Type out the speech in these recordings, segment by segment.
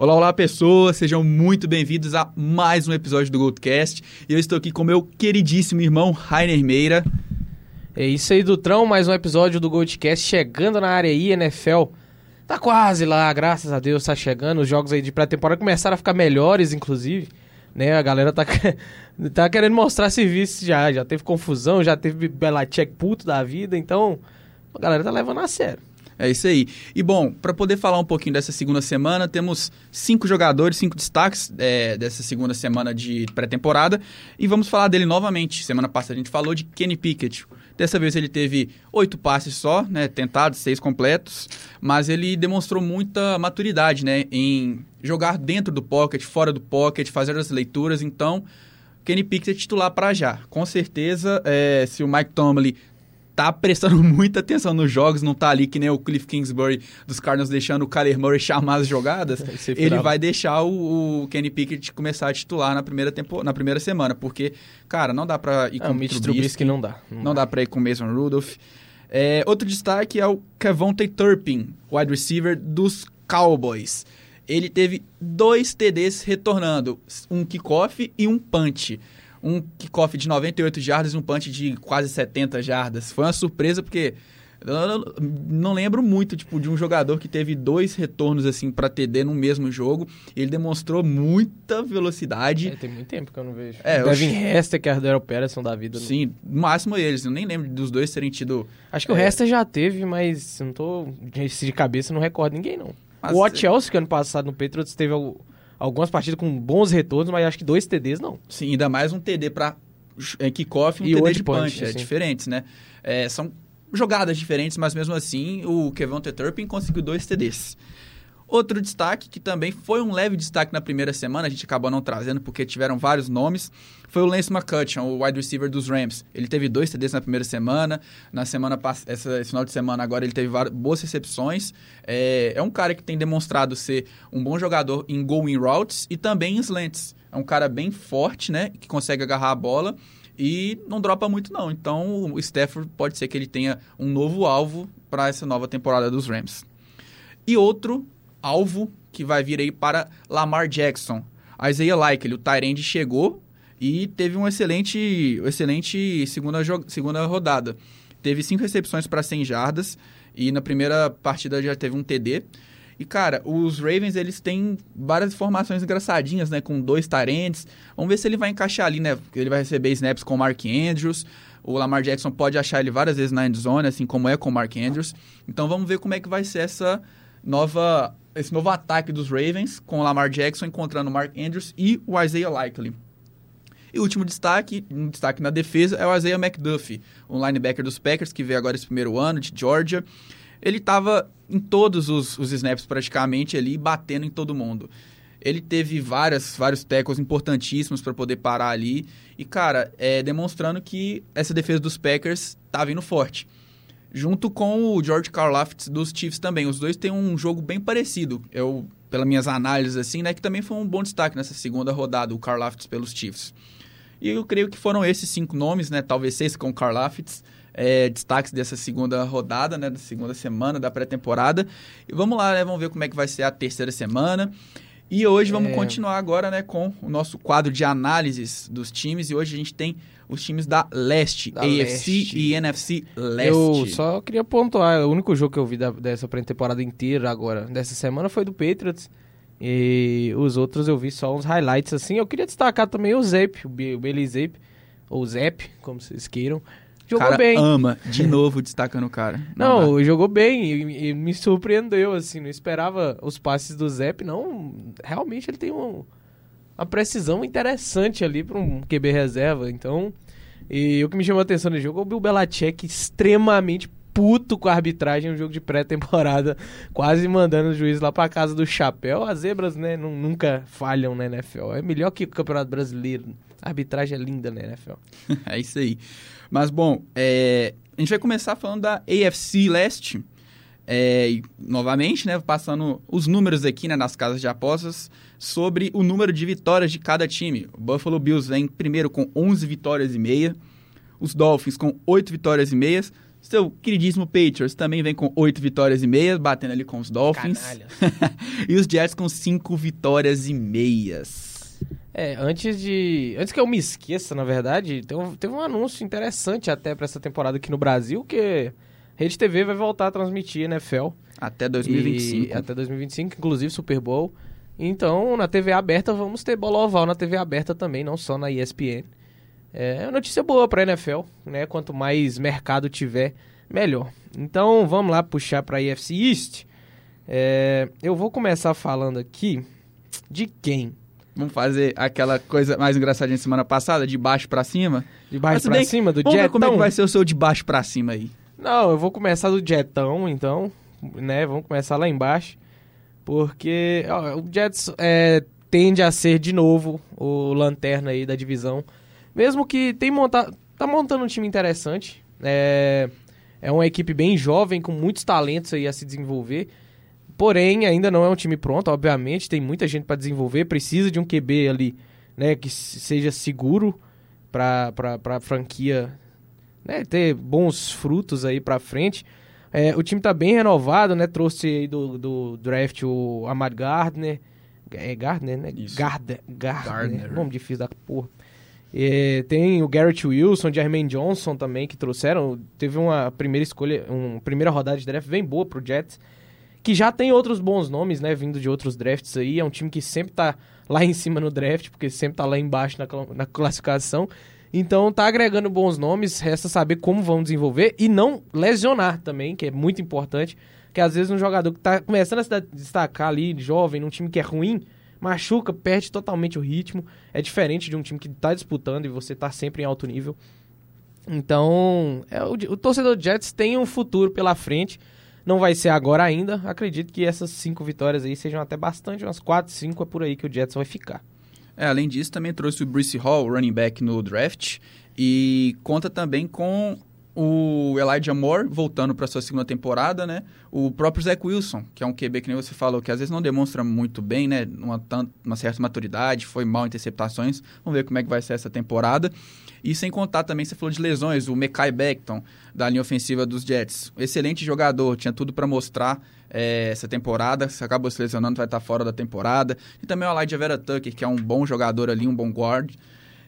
Olá, olá pessoas, sejam muito bem-vindos a mais um episódio do Goldcast. Eu estou aqui com meu queridíssimo irmão Rainer Meira. É isso aí, Dutrão, mais um episódio do Goldcast chegando na área aí, NFL. Tá quase lá, graças a Deus, tá chegando. Os jogos aí de pré-temporada começaram a ficar melhores, inclusive. Né, a galera tá, tá querendo mostrar serviço já. Já teve confusão, já teve Belichick puto da vida, então a galera tá levando a sério. É isso aí. E bom, para poder falar um pouquinho dessa segunda semana, temos cinco jogadores, cinco destaques é, dessa segunda semana de pré-temporada. E vamos falar dele novamente. Semana passada a gente falou de Kenny Pickett. Dessa vez ele teve oito passes só, né, tentados, seis completos, mas ele demonstrou muita maturidade, né, em jogar dentro do pocket, fora do pocket, fazer as leituras. Então, Kenny Pickett é titular para já. Com certeza, é, se o Mike Tomlin tá prestando muita atenção nos jogos, não tá ali que nem o Cliff Kingsbury dos Cardinals deixando o Kyler Murray chamar as jogadas, ele vai deixar o, o, Kenny Pickett começar a titular na primeira, tempo, na primeira semana, porque, cara, não dá pra ir com é, o Mitch Trubisky não dá. Não, não dá. dá pra ir com o Mason Rudolph. É, outro destaque é o Kevontae Turpin, wide receiver dos Cowboys. Ele teve dois TDs retornando, um kickoff e um punch um kickoff de 98 jardas e um punch de quase 70 jardas. Foi uma surpresa porque eu não lembro muito tipo de um jogador que teve dois retornos assim para TD no mesmo jogo. Ele demonstrou muita velocidade. É, tem muito tempo que eu não vejo. É, Devin eu... Hester que é Ardero Pérez são da vida. Sim, no máximo eles. Eu nem lembro dos dois terem tido. Acho que é... o Hester já teve, mas não tô de cabeça não recordo ninguém não. Mas, o Watch Chelsea, que ano passado no Patriots teve algumas partidas com bons retornos, mas acho que dois TDs não. Sim, ainda mais um TD para é, kickoff e um e TD de punch, punch é, diferentes, né? É, são jogadas diferentes, mas mesmo assim o Kevin Turpin conseguiu dois TDs. Outro destaque, que também foi um leve destaque na primeira semana, a gente acabou não trazendo porque tiveram vários nomes, foi o Lance McCutcheon, o wide receiver dos Rams. Ele teve dois TDs na primeira semana, na semana essa, esse final de semana agora ele teve várias, boas recepções. É, é um cara que tem demonstrado ser um bom jogador em going routes e também em slants. É um cara bem forte, né, que consegue agarrar a bola e não dropa muito não. Então o Stafford pode ser que ele tenha um novo alvo para essa nova temporada dos Rams. E outro alvo que vai vir aí para Lamar Jackson. Isaiah Likely, o Tyrande chegou e teve um excelente, excelente segunda, segunda rodada. Teve cinco recepções para 100 jardas e na primeira partida já teve um TD. E, cara, os Ravens, eles têm várias formações engraçadinhas, né? Com dois tarentes. Vamos ver se ele vai encaixar ali, né? Ele vai receber snaps com o Mark Andrews. O Lamar Jackson pode achar ele várias vezes na endzone, assim como é com o Mark Andrews. Então, vamos ver como é que vai ser essa nova esse novo ataque dos Ravens, com o Lamar Jackson encontrando o Mark Andrews e o Isaiah Likely. E o último destaque, um destaque na defesa, é o Isaiah McDuffie, um linebacker dos Packers, que veio agora esse primeiro ano, de Georgia. Ele estava em todos os, os snaps praticamente ali, batendo em todo mundo. Ele teve várias, vários tackles importantíssimos para poder parar ali. E, cara, é, demonstrando que essa defesa dos Packers tá vindo forte junto com o George Karlaftis dos Chiefs também. Os dois têm um jogo bem parecido. Eu, pelas minhas análises, assim, né, que também foi um bom destaque nessa segunda rodada, o Karlaftis pelos Chiefs. E eu creio que foram esses cinco nomes, né, talvez seis com o Karlaftis, é, destaques dessa segunda rodada, né, da segunda semana da pré-temporada. E vamos lá, né, vamos ver como é que vai ser a terceira semana. E hoje vamos é... continuar agora, né, com o nosso quadro de análises dos times. E hoje a gente tem os times da Leste, da AFC Leste. e NFC Leste. Eu só queria pontuar, o único jogo que eu vi da, dessa pré-temporada inteira agora, dessa semana, foi do Patriots. E os outros eu vi só uns highlights assim. Eu queria destacar também o Zep, o Billy Zep, ou Zep, como vocês queiram. Jogou cara bem. ama, de novo destacando o cara. Não, não jogou bem e, e, me surpreendeu, assim, não esperava os passes do Zep, não. Realmente ele tem um, uma precisão interessante ali para um QB reserva. Então, e o que me chamou a atenção no jogo é o Bill Belichick extremamente puto com a arbitragem, um jogo de pré-temporada, quase mandando o juiz lá para casa do chapéu. As zebras, né, nunca falham na NFL. É melhor que o Campeonato Brasileiro. A arbitragem é linda na NFL. é isso aí. Mas, bom, é... a gente vai começar falando da AFC Leste. É, novamente, né, passando os números aqui né, nas casas de apostas sobre o número de vitórias de cada time. O Buffalo Bills vem primeiro com 11 vitórias e meia, os Dolphins com 8 vitórias e meias, Seu queridíssimo Patriots também vem com oito vitórias e meias, batendo ali com os Dolphins. e os Jets com cinco vitórias e meias. É, antes de. Antes que eu me esqueça, na verdade, teve um anúncio interessante até para essa temporada aqui no Brasil, que Rede TV vai voltar a transmitir NFL. Até 2025. E, até 2025, inclusive Super Bowl. Então, na TV aberta, vamos ter bola oval na TV aberta também, não só na ESPN. É notícia boa para a NFL, né? Quanto mais mercado tiver, melhor. Então, vamos lá puxar para a EFC East. É, eu vou começar falando aqui de quem? Vamos fazer aquela coisa mais engraçadinha semana passada, de baixo para cima? De baixo para cima, do Jetão? como é que vai ser o seu de baixo para cima aí? Não, eu vou começar do Jetão, então, né? Vamos começar lá embaixo. Porque ó, o Jets é, tende a ser, de novo, o lanterna aí da divisão. Mesmo que tem monta tá montando um time interessante. É, é uma equipe bem jovem, com muitos talentos aí a se desenvolver. Porém, ainda não é um time pronto, obviamente. Tem muita gente para desenvolver. Precisa de um QB ali, né? Que seja seguro para a franquia né, ter bons frutos aí para frente. É, o time tá bem renovado, né? Trouxe aí do, do draft o Amad Gardner. É Gardner, né? Isso. Gardner. Gardner. Nome difícil da porra. É, tem o Garrett Wilson, Jermaine Johnson também, que trouxeram. Teve uma primeira escolha, uma primeira rodada de draft bem boa pro Jets. Que já tem outros bons nomes, né? Vindo de outros drafts aí. É um time que sempre tá lá em cima no draft, porque sempre tá lá embaixo na, na classificação. Então tá agregando bons nomes, resta saber como vão desenvolver e não lesionar também, que é muito importante. Que às vezes um jogador que tá começando a se destacar ali, jovem, num time que é ruim, machuca, perde totalmente o ritmo. É diferente de um time que tá disputando e você tá sempre em alto nível. Então, é, o, o torcedor Jets tem um futuro pela frente. Não vai ser agora ainda. Acredito que essas cinco vitórias aí sejam até bastante, umas quatro, cinco é por aí que o Jets vai ficar. É, além disso, também trouxe o Bruce Hall, running back, no draft. E conta também com o Elijah Moore voltando para sua segunda temporada, né? O próprio Zach Wilson, que é um QB que nem você falou, que às vezes não demonstra muito bem, né? Uma, uma certa maturidade, foi mal em interceptações. Vamos ver como é que vai ser essa temporada. E sem contar também, você falou de lesões, o Mekai Beckton, da linha ofensiva dos Jets. Excelente jogador, tinha tudo para mostrar é, essa temporada. Se acabou se lesionando, vai estar fora da temporada. E também o Elijah Vera Tucker, que é um bom jogador ali, um bom guard.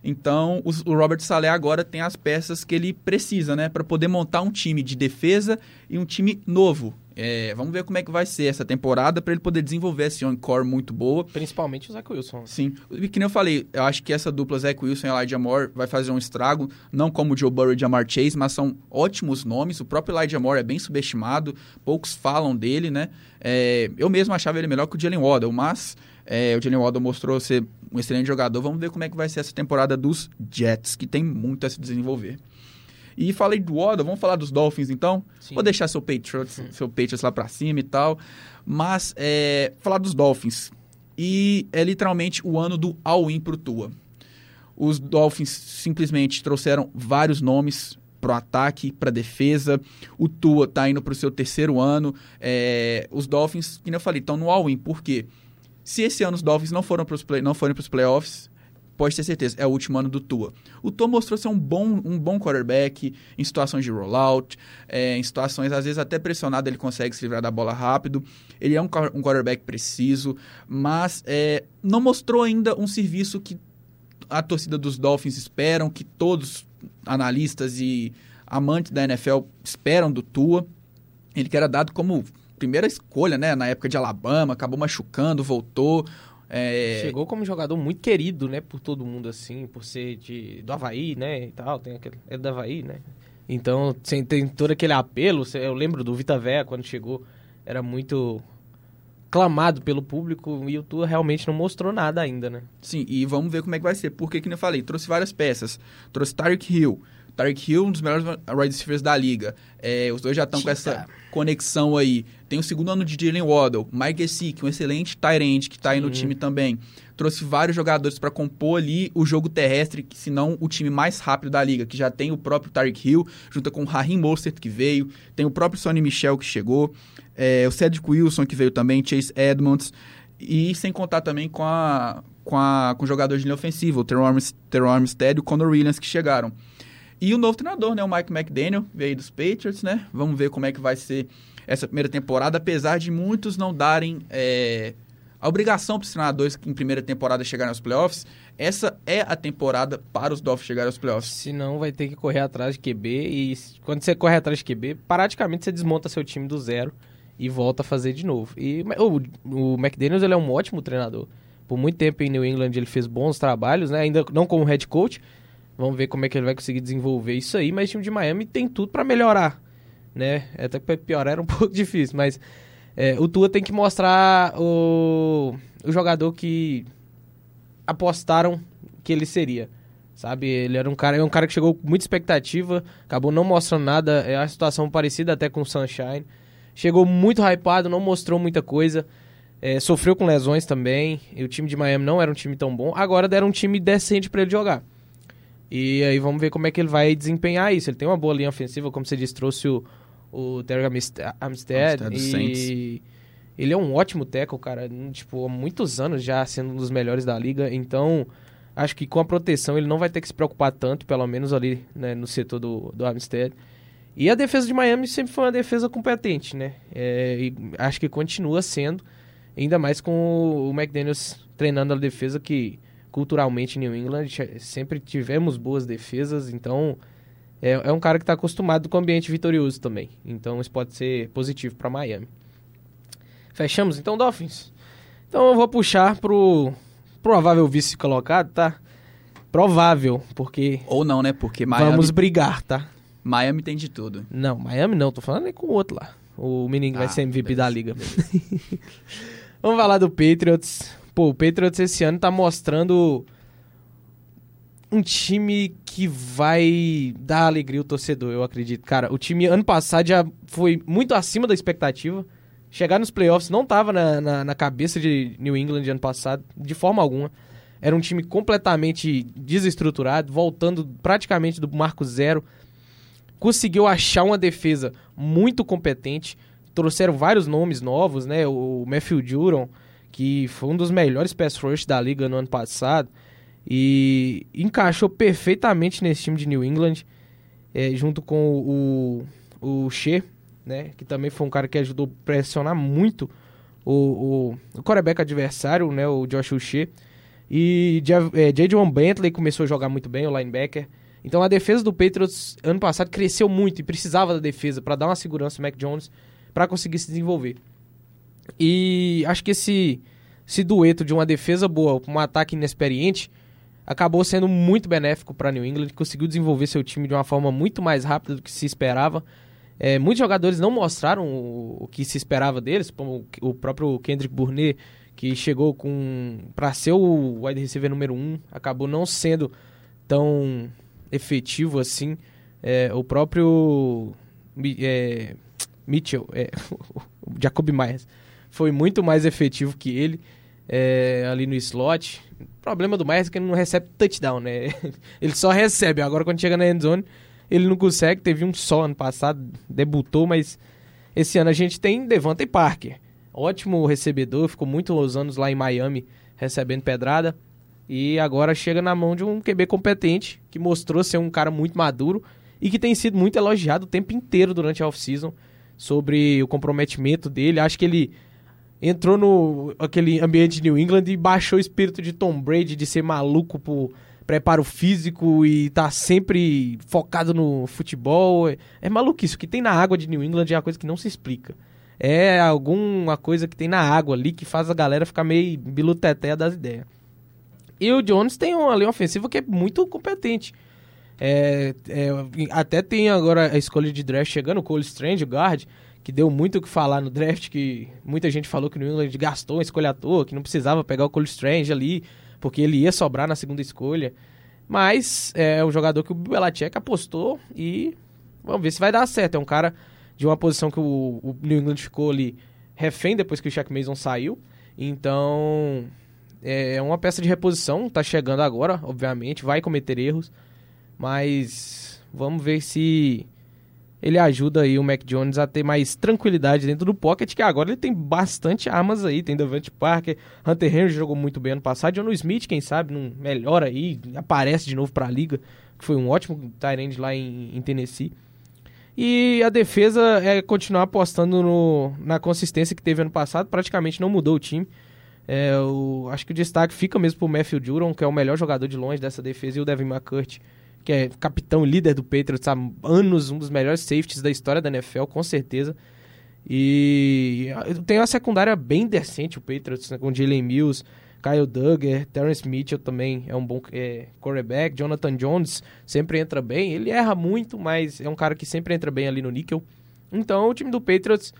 Então, o Robert Saleh agora tem as peças que ele precisa, né, para poder montar um time de defesa e um time novo. É, vamos ver como é que vai ser essa temporada para ele poder desenvolver esse on-core muito boa. Principalmente o Zach Wilson. Sim. E que nem eu falei, eu acho que essa dupla Zach Wilson e Elijah Moore vai fazer um estrago, não como o Joe Burrow e Jamar Chase, mas são ótimos nomes. O próprio Elijah Moore é bem subestimado, poucos falam dele, né? É, eu mesmo achava ele melhor que o Jalen Waddle, mas é, o Jalen Waddle mostrou ser um excelente jogador. Vamos ver como é que vai ser essa temporada dos Jets, que tem muito a se desenvolver. E falei do Waddle, vamos falar dos Dolphins então? Sim. Vou deixar seu Patriots, hum. seu Patriots lá para cima e tal. Mas é, falar dos Dolphins. E é literalmente o ano do all-in pro Tua. Os Dolphins simplesmente trouxeram vários nomes pro ataque, para defesa. O Tua tá indo pro seu terceiro ano. É, os Dolphins, como eu falei, estão no all-in. Por quê? Se esse ano os Dolphins não foram pros play, não forem para os playoffs, pode ter certeza, é o último ano do Tua. O Tua mostrou ser um bom, um bom quarterback em situações de rollout, é, em situações, às vezes até pressionado, ele consegue se livrar da bola rápido. Ele é um, um quarterback preciso, mas é, não mostrou ainda um serviço que a torcida dos Dolphins esperam, que todos analistas e amantes da NFL esperam do Tua. Ele que era dado como primeira escolha, né, na época de Alabama, acabou machucando, voltou. É... Chegou como jogador muito querido, né, por todo mundo, assim, por ser de, do Havaí, né, e tal, tem aquele, é do Havaí, né. Então, tem, tem todo aquele apelo, eu lembro do Vita Véia, quando chegou, era muito clamado pelo público e o Tua realmente não mostrou nada ainda, né. Sim, e vamos ver como é que vai ser, porque, como eu falei, trouxe várias peças, trouxe Tarek Hill, Tarek Hill, um dos melhores wide receivers da liga. É, os dois já estão com essa conexão aí. Tem o segundo ano de Jalen Waddle, Mike Gesicki, um excelente tight end que está aí no time também. Trouxe vários jogadores para compor ali o jogo terrestre, se não o time mais rápido da liga, que já tem o próprio Tarek Hill, junto com o Raheem Mostert que veio, tem o próprio Sonny Michel que chegou, é, o Cedric Wilson que veio também, Chase Edmonds, e sem contar também com a com, a, com jogadores de linha ofensiva, o Teron Armstead e o Conor Williams que chegaram. E o novo treinador, né? O Mike McDaniel, veio dos Patriots, né? Vamos ver como é que vai ser essa primeira temporada, apesar de muitos não darem é, a obrigação para os treinadores que em primeira temporada chegarem aos playoffs. Essa é a temporada para os Dolphins chegarem aos playoffs. Senão vai ter que correr atrás de QB e quando você corre atrás de QB, praticamente você desmonta seu time do zero e volta a fazer de novo. E o, o McDaniels ele é um ótimo treinador. Por muito tempo em New England ele fez bons trabalhos, né? Ainda não como head coach. Vamos ver como é que ele vai conseguir desenvolver isso aí, mas o time de Miami tem tudo para melhorar, né? Até que piorar era um pouco difícil, mas é, o Tua tem que mostrar o, o jogador que apostaram que ele seria. Sabe, ele era um cara, é um cara que chegou com muita expectativa, acabou não mostrando nada, é uma situação parecida até com o Sunshine. Chegou muito hypado, não mostrou muita coisa. É, sofreu com lesões também. E o time de Miami não era um time tão bom. Agora deram um time decente para ele jogar. E aí vamos ver como é que ele vai desempenhar isso. Ele tem uma boa linha ofensiva, como você disse, trouxe o, o Terry Amstead. Amstead e ele é um ótimo tackle, cara. Tipo, há muitos anos já sendo um dos melhores da liga. Então, acho que com a proteção ele não vai ter que se preocupar tanto, pelo menos ali né, no setor do, do Amstead. E a defesa de Miami sempre foi uma defesa competente, né? É, e acho que continua sendo, ainda mais com o McDaniels treinando a defesa, que culturalmente em New England sempre tivemos boas defesas, então é, é um cara que está acostumado com o ambiente vitorioso também. Então isso pode ser positivo para Miami. Fechamos então, Dolphins? Então eu vou puxar pro provável vice colocado, tá? Provável, porque. Ou não, né? Porque Miami. Vamos brigar, tá? Miami tem de tudo. Não, Miami não, tô falando é com o outro lá. O menino que ah, vai ser MVP beleza, da liga. Vamos falar do Patriots. Pô, o Patriots esse ano tá mostrando um time que vai dar alegria ao torcedor, eu acredito. Cara, o time ano passado já foi muito acima da expectativa. Chegar nos playoffs não tava na, na, na cabeça de New England ano passado, de forma alguma. Era um time completamente desestruturado, voltando praticamente do marco zero conseguiu achar uma defesa muito competente. Trouxeram vários nomes novos, né? O Matthew Juron, que foi um dos melhores pass rush da liga no ano passado. E encaixou perfeitamente nesse time de New England, é, junto com o, o Shea, né? Que também foi um cara que ajudou a pressionar muito o, o, o adversário, né? O Josh Shea. E é, J.J. Bentley começou a jogar muito bem, o linebacker. Então a defesa do Patriots ano passado cresceu muito e precisava da defesa para dar uma segurança ao Mac Jones para conseguir se desenvolver. E acho que esse, esse dueto de uma defesa boa com um ataque inexperiente acabou sendo muito benéfico para New England, conseguiu desenvolver seu time de uma forma muito mais rápida do que se esperava. É, muitos jogadores não mostraram o, o, que se esperava deles, como o próprio Kendrick Burnett, que chegou com para ser o wide receiver número um, acabou não sendo tão efetivo assim. É, o próprio é, Mitchell, é, o Jacob Myers, foi muito mais efetivo que ele é, ali no slot. O problema do Myers é que ele não recebe touchdown, né? Ele só recebe. Agora, quando chega na endzone, ele não consegue. Teve um só ano passado, debutou, mas esse ano a gente tem Devante Parker. Ótimo recebedor, ficou muitos anos lá em Miami recebendo pedrada. E agora chega na mão de um QB competente, que mostrou ser um cara muito maduro e que tem sido muito elogiado o tempo inteiro durante a off-season sobre o comprometimento dele. Acho que ele entrou no aquele ambiente de New England e baixou o espírito de Tom Brady de ser maluco por preparo físico e tá sempre focado no futebol. É, é maluquice. O que tem na água de New England é uma coisa que não se explica. É alguma coisa que tem na água ali que faz a galera ficar meio biluteté das ideias. E o Jones tem uma linha ofensiva que é muito competente. É, é, até tem agora a escolha de draft chegando, o Cole Strange, o guard, que deu muito o que falar no draft, que muita gente falou que o New England gastou uma escolha à toa, que não precisava pegar o Cole Strange ali, porque ele ia sobrar na segunda escolha. Mas é um jogador que o Belichick apostou e vamos ver se vai dar certo. É um cara de uma posição que o, o New England ficou ali refém depois que o Shaq Mason saiu. Então, é, é uma peça de reposição, tá chegando agora, obviamente, vai cometer erros, mas vamos ver se ele ajuda aí o Mac Jones a ter mais tranquilidade dentro do pocket, que agora ele tem bastante armas aí, tem Davante Parker, Hunter Henry jogou muito bem ano passado, John Smith, quem sabe, não melhora aí, aparece de novo para a liga, que foi um ótimo tight lá em, em Tennessee. E a defesa é continuar apostando no, na consistência que teve ano passado, praticamente não mudou o time. É, o, acho que o destaque fica mesmo pro Matthew Juron, que é o melhor jogador de longe dessa defesa, e o Devin McCurt, que é capitão líder do Patriots há anos, um dos melhores safeties da história da NFL, com certeza. E tem uma secundária bem decente, o Patriots, né, com Jalen Mills, Kyle Duggar, Terrence Mitchell também é um bom é, quarterback. Jonathan Jones sempre entra bem. Ele erra muito, mas é um cara que sempre entra bem ali no níquel. Então, o time do Patriots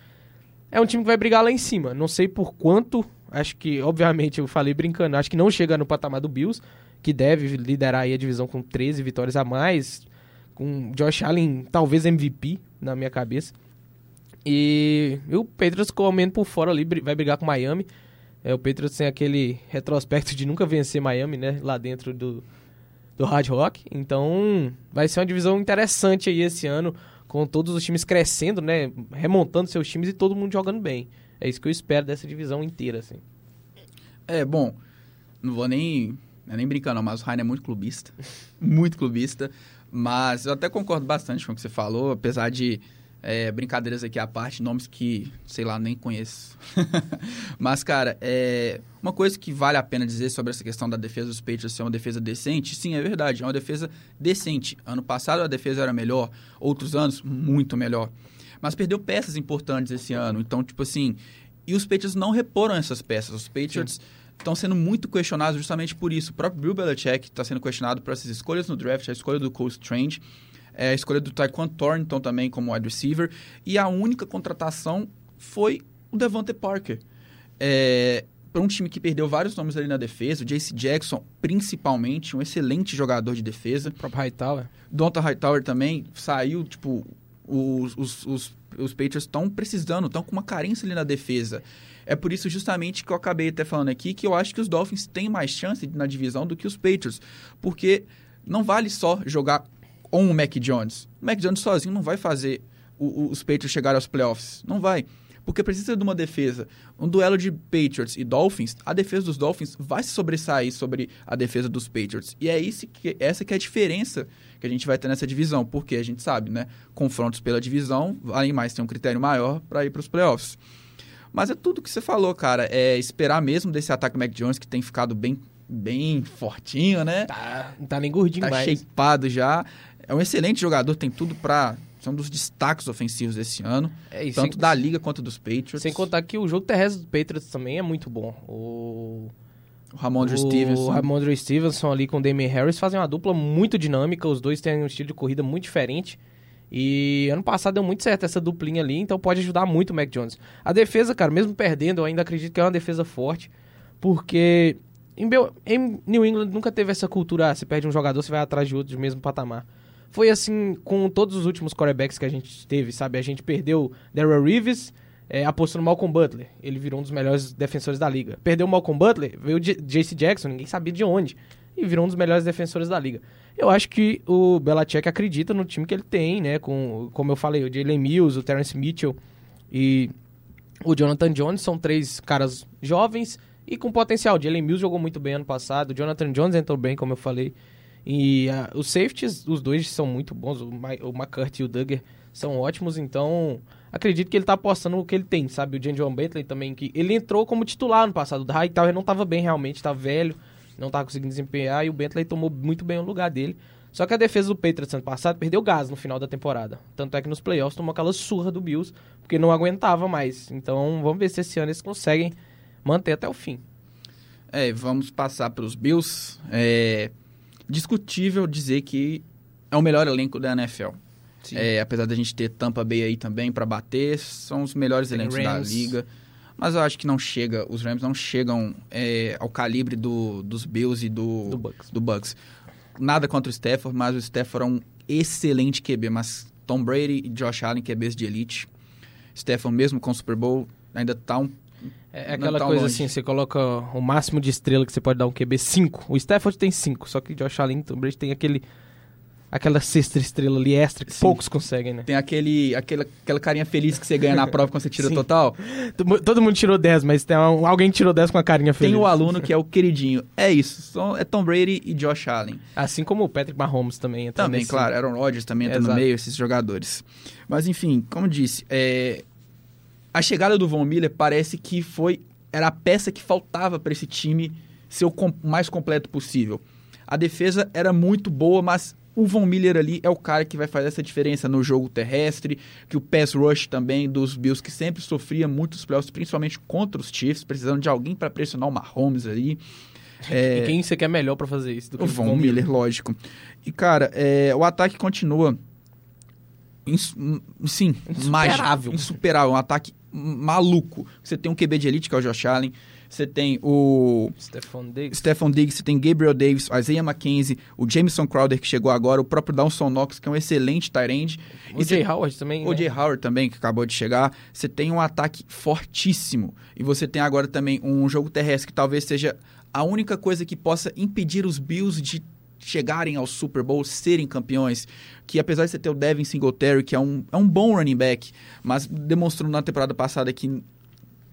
é um time que vai brigar lá em cima. Não sei por quanto. Acho que, obviamente, eu falei brincando. Acho que não chega no patamar do Bills, que deve liderar aí a divisão com 13 vitórias a mais. Com Josh Allen, talvez MVP, na minha cabeça. E, e o Patriots comendo por fora ali, vai brigar com Miami. É, o Patriots tem aquele retrospecto de nunca vencer Miami, né? Lá dentro do, do Hard Rock. Então, vai ser uma divisão interessante aí esse ano, com todos os times crescendo, né? Remontando seus times e todo mundo jogando bem. É isso que eu espero dessa divisão inteira, assim. É, bom, não vou nem, é nem brincar não, mas o Rainer é muito clubista. muito clubista. Mas eu até concordo bastante com o que você falou, apesar de é, brincadeiras aqui à parte, nomes que, sei lá, nem conheço. Mas, cara, é, uma coisa que vale a pena dizer sobre essa questão da defesa dos Patriots ser uma defesa decente, sim, é verdade, é uma defesa decente. Ano passado a defesa era melhor, outros anos, muito melhor. Mas perdeu peças importantes esse ano, então, tipo assim, e os Patriots não reporam essas peças. Os Patriots estão sendo muito questionados justamente por isso. O próprio Bill Belichick está sendo questionado por essas escolhas no draft, a escolha do Cole Strange é, a escolha do Taekwondo Thornton também como wide receiver. E a única contratação foi o Devante Parker. É, para um time que perdeu vários nomes ali na defesa, o Jace Jackson, principalmente, um excelente jogador de defesa. O próprio Hightower. Donta Hightower também saiu, tipo, os, os, os, os Patriots estão precisando, estão com uma carência ali na defesa. É por isso justamente que eu acabei até falando aqui que eu acho que os Dolphins têm mais chance na divisão do que os Patriots. Porque não vale só jogar ou um Mac Jones. O Mac Jones sozinho não vai fazer o, o, os Patriots chegar aos playoffs. Não vai. Porque precisa de uma defesa. Um duelo de Patriots e Dolphins, a defesa dos Dolphins vai se sobressair sobre a defesa dos Patriots. E é isso que, essa que é a diferença que a gente vai ter nessa divisão. Porque a gente sabe, né? Confrontos pela divisão, além mais tem um critério maior para ir para os playoffs. Mas é tudo que você falou, cara. É esperar mesmo desse ataque Mac Jones, que tem ficado bem, bem fortinho, né? Tá, não tá nem gordinho tá mais. Tá shapeado já. É um excelente jogador, tem tudo para são dos destaques ofensivos desse ano, é, tanto sem, da liga quanto dos Patriots. Sem contar que o jogo terrestre dos Patriots também é muito bom. O, o Ramondre Stevenson. O Ramondre Stevenson ali com o Damien Harris fazem uma dupla muito dinâmica, os dois têm um estilo de corrida muito diferente. E ano passado deu muito certo essa duplinha ali, então pode ajudar muito o Mac Jones. A defesa, cara, mesmo perdendo, eu ainda acredito que é uma defesa forte, porque em, em New England nunca teve essa cultura, ah, você perde um jogador, você vai atrás de outro do mesmo patamar. Foi assim com todos os últimos quarterbacks que a gente teve, sabe? A gente perdeu Darrell Reeves, é, apostou no Malcolm Butler. Ele virou um dos melhores defensores da liga. Perdeu o Malcolm Butler, veio o J.C. Jackson, ninguém sabia de onde. E virou um dos melhores defensores da liga. Eu acho que o Belichick acredita no time que ele tem, né? Com, como eu falei, o Jalen Mills, o Terrence Mitchell e o Jonathan Jones são três caras jovens e com potencial. O Jalen Mills jogou muito bem ano passado, o Jonathan Jones entrou bem, como eu falei. E uh, os safeties, os dois são muito bons, o, Ma o e o Duggar são ótimos, então acredito que ele tá apostando no que ele tem, sabe? O John Bentley também, que ele entrou como titular no passado, o Hightower não tava bem realmente, tá velho, não tava conseguindo desempenhar, e o Bentley tomou muito bem o lugar dele. Só que a defesa do Patriots ano passado perdeu gás no final da temporada. Tanto é que nos playoffs tomou aquela surra do Bills, porque não aguentava mais. Então vamos ver se esse ano eles conseguem manter até o fim. É, vamos passar para os Bills. É, discutível dizer que é o melhor elenco da NFL. É, apesar da gente ter Tampa Bay aí também para bater, são os melhores Tem elencos Rams. da liga. Mas eu acho que não chega, os Rams não chegam é, ao calibre do, dos Bills e do, do, Bucks. do Bucks. Nada contra o Stafford, mas o Stafford é um excelente QB. Mas Tom Brady e Josh Allen, QBs de elite. Stafford, mesmo com o Super Bowl, ainda tá um é, é aquela coisa longe. assim, você coloca o máximo de estrela que você pode dar um QB 5. O Stafford tem 5, só que o Josh Allen e Tom Brady tem aquele aquela sexta estrela ali extra que Sim. poucos conseguem, né? Tem aquele, aquela, aquela carinha feliz que você ganha na prova quando você tira Sim. total. Todo mundo tirou 10, mas tem um, alguém tirou 10 com a carinha feliz. Tem o aluno que é o queridinho. É isso. É Tom Brady e Josh Allen. Assim como o Patrick Mahomes também. Também, nesse... claro. Aaron Rodgers também entra no meio, esses jogadores. Mas enfim, como disse, é... a chegada do Von Miller parece que foi era a peça que faltava para esse time ser o mais completo possível. A defesa era muito boa, mas o Von Miller ali é o cara que vai fazer essa diferença no jogo terrestre, que o pass rush também dos Bills, que sempre sofria muitos playoffs, principalmente contra os Chiefs, precisando de alguém para pressionar o Mahomes ali. É... E quem você quer melhor para fazer isso do que o Von, Von Miller, Miller, lógico. E, cara, é... o ataque continua. Ins... Sim, insuperável. Mágico, insuperável. Um ataque maluco. Você tem um QB de elite, que é o Josh Allen. Você tem o Stephon Diggs. Stephon Diggs, você tem Gabriel Davis, Isaiah McKenzie, o Jameson Crowder que chegou agora, o próprio Dawson Knox, que é um excelente tight end. O Jay Howard também. O né? Jay Howard também, que acabou de chegar. Você tem um ataque fortíssimo. E você tem agora também um jogo terrestre que talvez seja a única coisa que possa impedir os Bills de chegarem ao Super Bowl, serem campeões, que apesar de você ter o Devin Singletary, que é um, é um bom running back, mas demonstrou na temporada passada que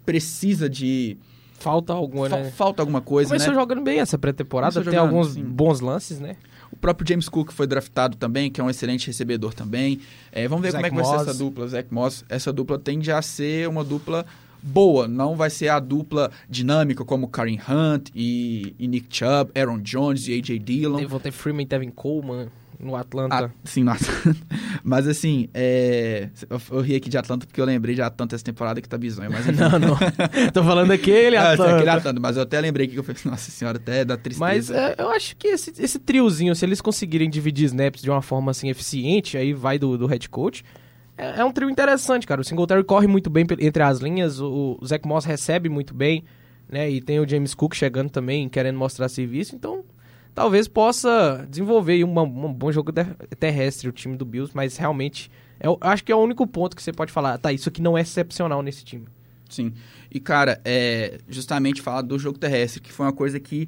precisa de... Falta alguma, né? Falta alguma coisa, Começou né? jogando bem essa pré-temporada, tem alguns sim. bons lances, né? O próprio James Cook foi draftado também, que é um excelente recebedor também. É, vamos ver Zach como é que vai ser essa dupla, Zach Moss. Essa dupla tende a ser uma dupla boa, não vai ser a dupla dinâmica como Karen Hunt e, e Nick Chubb, Aaron Jones e A.J. Dillon. Vão ter Freeman e Tevin Coleman no Atlanta. Ah, sim, no Atlanta. Mas assim, é... eu, eu, ri aqui de Atlanta porque eu lembrei de Atlanta essa temporada que tá bizonho. Mas, não, não. Tô falando daquele Atlanta. aquele Atlanta, mas eu até lembrei que eu falei, nossa senhora, até dá tristeza. Mas é, eu acho que esse, esse triozinho, se eles conseguirem dividir snaps de uma forma assim eficiente, aí vai do, do head coach é, é, um trio interessante, cara. O Singletary corre muito bem entre as linhas, o, o Zach Moss recebe muito bem, né? E tem o James Cook chegando também, querendo mostrar serviço. Então, talvez possa desenvolver um, bom jogo terrestre o time do Bills, mas realmente, é, eu acho que é o único ponto que você pode falar, tá, isso aqui não é excepcional nesse time. Sim. E, cara, é justamente falar do jogo terrestre, que foi uma coisa que,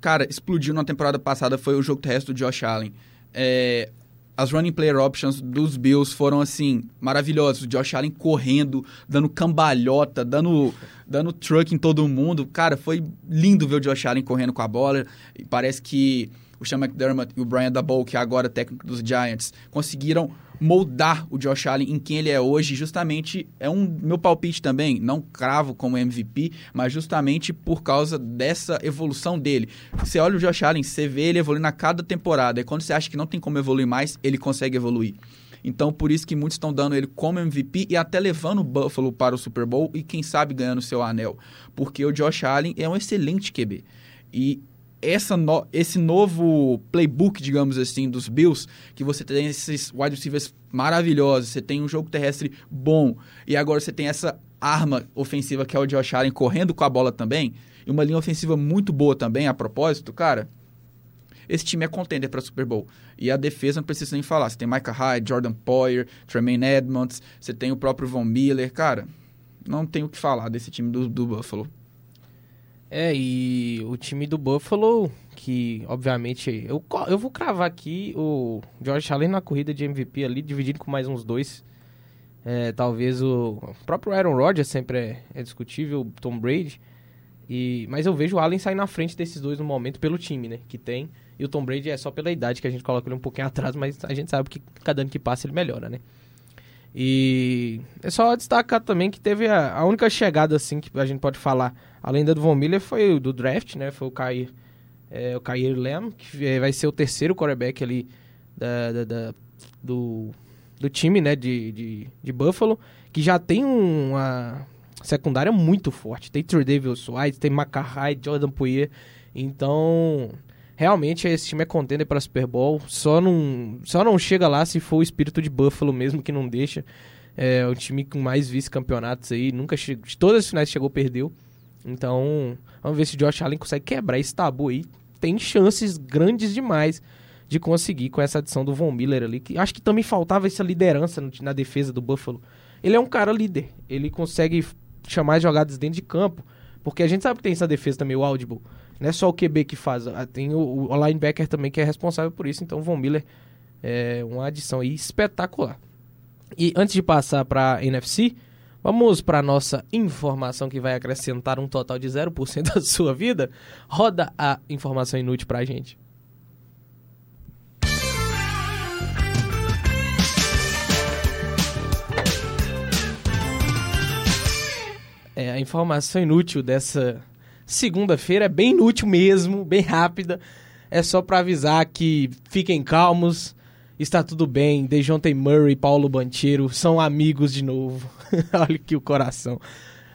cara, explodiu na temporada passada, foi o jogo terrestre do Josh Allen. É, as running player options dos Bills foram assim maravilhosas. O Josh Allen correndo, dando cambalhota, dando dando truck em todo mundo. Cara, foi lindo ver o Josh Allen correndo com a bola. E parece que o Sean McDermott e o Brian Daboll, que é agora técnico dos Giants, conseguiram moldar o Josh Allen em quem ele é hoje, justamente é um meu palpite também, não cravo como MVP, mas justamente por causa dessa evolução dele. Você olha o Josh Allen, você vê ele evoluindo a cada temporada, e quando você acha que não tem como evoluir mais, ele consegue evoluir. Então, por isso que muitos estão dando ele como MVP e até levando o Buffalo para o Super Bowl e quem sabe ganhando seu anel, porque o Josh Allen é um excelente QB. E essa no, esse novo playbook, digamos assim, dos Bills, que você tem esses wide receivers maravilhosos, você tem um jogo terrestre bom, e agora você tem essa arma ofensiva que é o Josh Allen correndo com a bola também, e uma linha ofensiva muito boa também, a propósito, cara, esse time é contender para Super Bowl. E a defesa não precisa nem falar. Você tem Micah Hyde, Jordan Poyer, Tremaine Edmonds, você tem o próprio Von Miller. Cara, não tem o que falar desse time do, do Buffalo. É, e o time do Buffalo, que obviamente eu, eu vou cravar aqui o George Allen na corrida de MVP ali, dividido com mais uns dois. É, talvez o, o, próprio Aaron Rodgers sempre é, é discutível, o Tom Brady. E, mas eu vejo o Allen sair na frente desses dois no momento pelo time, né? Que tem. E o Tom Brady é só pela idade que a gente coloca ele um pouquinho atrás, mas a gente sabe que cada ano que passa ele melhora, né? E é só destacar também que teve a, a única chegada assim que a gente pode falar Além da do Von Miller, foi do draft, né? Foi o Kair, é, o Lem, que vai ser o terceiro quarterback ali da, da, da do, do time, né? De, de, de, Buffalo, que já tem uma secundária muito forte. Tem Trey Davis White, tem Macarray, Jordan Poyer. Então, realmente esse time é contender para Super Bowl. Só não, só não chega lá se for o espírito de Buffalo mesmo que não deixa. É o time com mais vice-campeonatos aí. Nunca de todas as finais chegou, perdeu. Então, vamos ver se o Josh Allen consegue quebrar esse tabu aí. Tem chances grandes demais de conseguir com essa adição do Von Miller ali. Que acho que também faltava essa liderança na defesa do Buffalo. Ele é um cara líder. Ele consegue chamar as jogadas dentro de campo. Porque a gente sabe que tem essa defesa também, o Audible. Não é só o QB que faz. Ah, tem o, o linebacker também que é responsável por isso. Então o Von Miller É uma adição espetacular. E antes de passar para a NFC, vamos para nossa informação que vai acrescentar um total de 0% da sua vida. Roda a informação inútil para a gente. É, a informação inútil dessa segunda-feira é bem inútil mesmo, bem rápida. É só para avisar que fiquem calmos, está tudo bem. Dejounte Murray e Paulo Bancheiro são amigos de novo. Olha que o coração.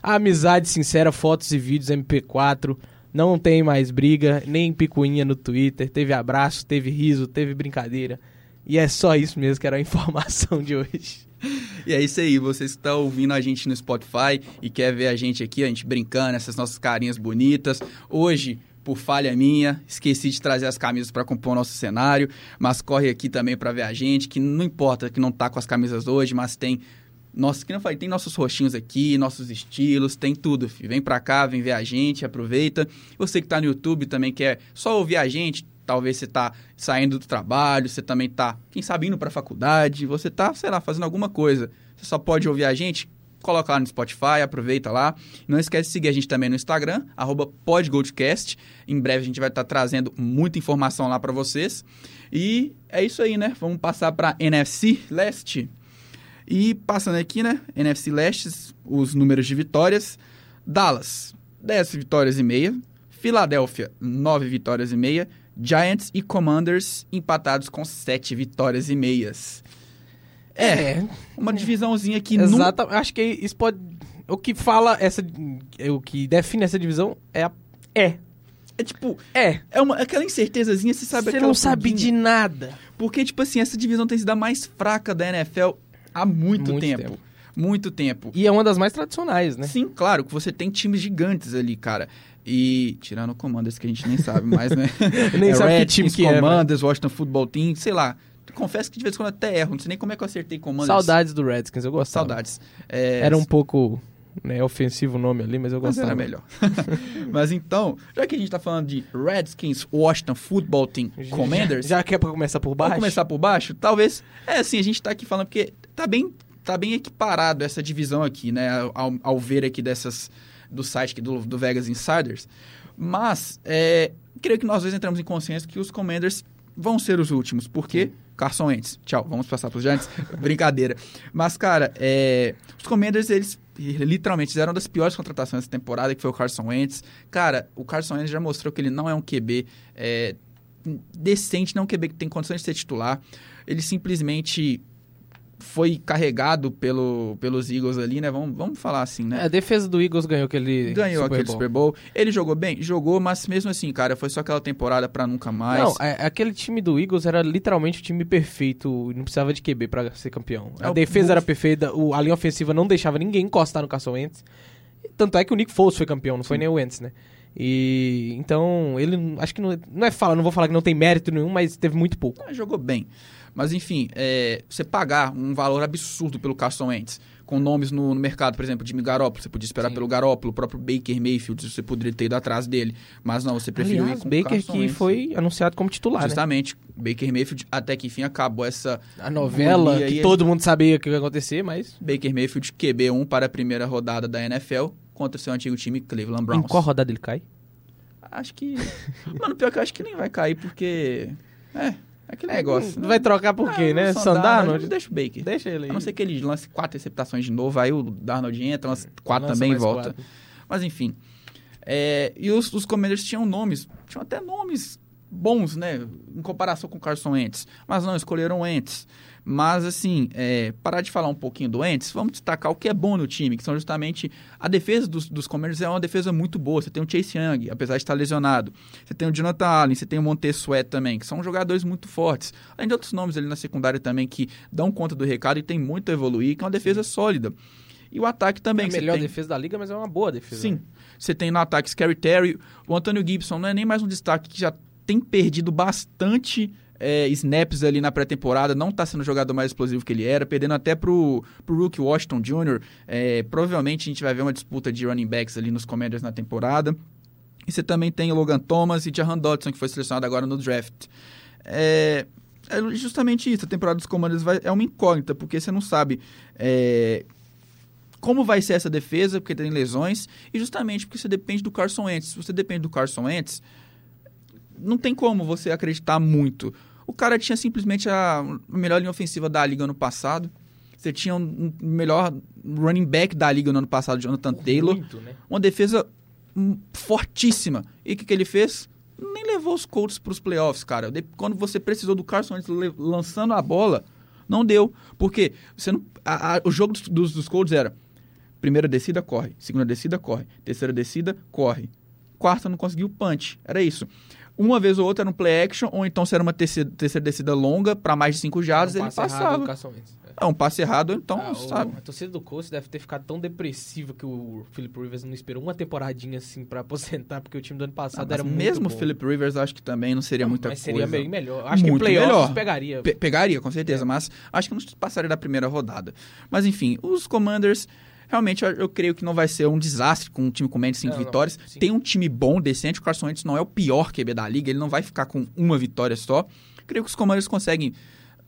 Amizade sincera, fotos e vídeos MP4. Não tem mais briga, nem picuinha no Twitter. Teve abraço, teve riso, teve brincadeira. E é só isso mesmo que era a informação de hoje. E é isso aí, vocês que estão ouvindo a gente no Spotify e quer ver a gente aqui, a gente brincando, essas nossas carinhas bonitas. Hoje, por falha minha, esqueci de trazer as camisas para compor o nosso cenário, mas corre aqui também para ver a gente, que não importa que não tá com as camisas hoje, mas tem nossa, que não falei, tem nossos roxinhos aqui, nossos estilos, tem tudo, filho. Vem pra cá, vem ver a gente, aproveita. Você que tá no YouTube também quer só ouvir a gente, talvez você está saindo do trabalho, você também está, quem sabe, indo para a faculdade, você está, sei lá, fazendo alguma coisa. Você só pode ouvir a gente, coloca lá no Spotify, aproveita lá. Não esquece de seguir a gente também no Instagram, podgoldcast. Em breve a gente vai estar tá trazendo muita informação lá para vocês. E é isso aí, né? Vamos passar para NFC Leste. E passando aqui, né? NFC Leste, os números de vitórias. Dallas, 10 vitórias e meia. Filadélfia, 9 vitórias e meia. Giants e Commanders empatados com sete vitórias e meias. É, é uma divisãozinha que Exato, acho que isso pode o que fala essa o que define essa divisão é a... é é tipo, é, é uma, aquela incertezazinha, você sabe Você não sabe de nada. Porque tipo assim, essa divisão tem sido a mais fraca da NFL há muito, muito tempo. tempo. Muito tempo. E é uma das mais tradicionais, né? Sim, claro, que você tem times gigantes ali, cara. E tirando o Commanders, que a gente nem sabe mais, né? nem é sabe Redskins, que time que Commanders, é, Washington Football Team, sei lá. Confesso que de vez em quando até erro, não sei nem como é que eu acertei Commanders. Saudades do Redskins, eu gostava. Saudades. É... Era um pouco né, ofensivo o nome ali, mas eu gostava. Mas era melhor. mas então, já que a gente tá falando de Redskins, Washington Football Team, Commanders... Já, já que é pra começar por baixo? Vamos começar por baixo? Talvez... É assim, a gente tá aqui falando porque tá bem, tá bem equiparado essa divisão aqui, né? Ao, ao ver aqui dessas... Do site aqui do, do Vegas Insiders. Mas, é, creio que nós dois entramos em consenso que os Commanders vão ser os últimos. Por quê? Carson Wentz. Tchau, vamos passar para os Giants. Brincadeira. Mas, cara, é, os Commanders, eles literalmente fizeram uma das piores contratações dessa temporada, que foi o Carson Wentz. Cara, o Carson Wentz já mostrou que ele não é um QB é, decente, não é um QB que tem condições de ser titular. Ele simplesmente foi carregado pelo, pelos Eagles ali, né? Vamos, vamos falar assim, né? É, a defesa do Eagles ganhou aquele Ganhou Super aquele Bowl. Super Bowl. Ele jogou bem? Jogou, mas mesmo assim, cara, foi só aquela temporada para nunca mais. Não, é, aquele time do Eagles era literalmente o time perfeito, não precisava de QB para ser campeão. É, a defesa era perfeita, o, a linha ofensiva não deixava ninguém encostar no Carson Wentz. Tanto é que o Nick Foles foi campeão, não Sim. foi nem o Wentz, né? E então, ele acho que não, não é fala, não vou falar que não tem mérito nenhum, mas teve muito pouco. Ah, jogou bem. Mas, enfim, é, você pagar um valor absurdo pelo Carson Wentz, com nomes no, no, mercado, por exemplo, Jimmy Garoppolo, você podia esperar Sim. pelo Garoppolo, o próprio Baker Mayfield, você poderia ter ido atrás dele, mas não, você preferiu Aliás, ir com Baker o Carson que Wentz. foi anunciado como titular, né? Justamente, né? Baker Mayfield, até que enfim acabou essa... A novela, que ele... todo mundo sabia o que ia acontecer, mas... Baker Mayfield QB1 para a primeira rodada da NFL contra seu antigo time Cleveland Browns. Em qual rodada ele cai? Acho que... Mano, pior que eu acho que nem vai cair, porque... É, Aquele é, negócio. Não, né? vai trocar por quê, ah, né? Sandarnold? Deixa o Baker. Deixa ele aí. A não ser que ele lance quatro receptações de novo, aí o Darnold entra, umas quatro também e volta. Quatro. Mas enfim. É, e os, os Commanders tinham nomes, tinham até nomes bons, né? Em comparação com o Carson Wentz. Mas não, escolheram Wentz. Mas, assim, é, parar de falar um pouquinho do Ents, vamos destacar o que é bom no time, que são justamente a defesa dos, dos Commanders é uma defesa muito boa. Você tem o Chase Young, apesar de estar lesionado. Você tem o Jonathan Allen, você tem o Montessuet também, que são jogadores muito fortes. Além de outros nomes ali na secundária também que dão conta do recado e tem muito a evoluir, que é uma defesa sólida. E o ataque também. É a melhor tem... defesa da liga, mas é uma boa defesa. Sim. Né? Você tem no ataque Scary Terry. O Antônio Gibson não é nem mais um destaque que já tem perdido bastante é, snaps ali na pré-temporada, não está sendo o jogador mais explosivo que ele era, perdendo até pro, pro Rookie Washington Jr. É, provavelmente a gente vai ver uma disputa de running backs ali nos Commanders na temporada. E você também tem o Logan Thomas e Jahan Dodson, que foi selecionado agora no draft. É, É justamente isso. A temporada dos Commanders vai, é uma incógnita, porque você não sabe é, como vai ser essa defesa, porque tem lesões, e justamente porque você depende do Carson Wentz. Se você depende do Carson Wentz, não tem como você acreditar muito. O cara tinha simplesmente a melhor linha ofensiva da liga ano passado. Você tinha um melhor running back da liga no ano passado, Jonathan Muito, Taylor. Né? Uma defesa fortíssima. E o que, que ele fez? Nem levou os Colts para os playoffs, cara. Quando você precisou do Carson Wentz lançando a bola, não deu. Porque você não, a, a, o jogo dos, dos, dos Colts era primeira descida, corre. Segunda descida, corre. Terceira descida, corre. Quarta, não conseguiu punch. Era isso uma vez ou outra era um play action, ou então se era uma terceira, terceira descida longa para mais de cinco jardas, um ele passava. É um passe errado, então, ah, sabe? a torcida do Colts deve ter ficado tão depressiva que o Philip Rivers não esperou uma temporadinha assim para aposentar, porque o time do ano passado ah, era muito mesmo o Philip Rivers acho que também não seria não, muita mas coisa. Mas seria bem melhor. Acho muito que playoffs pegaria. Pe pegaria, com certeza, é. mas acho que não passaria da primeira rodada. Mas enfim, os Commanders realmente eu, eu, creio que não vai ser um desastre com um time com menos de 5 vitórias. Não, Tem um time bom, decente. O Carson Wentz não é o pior QB da liga, ele não vai ficar com uma vitória só. Creio que os Commanders conseguem,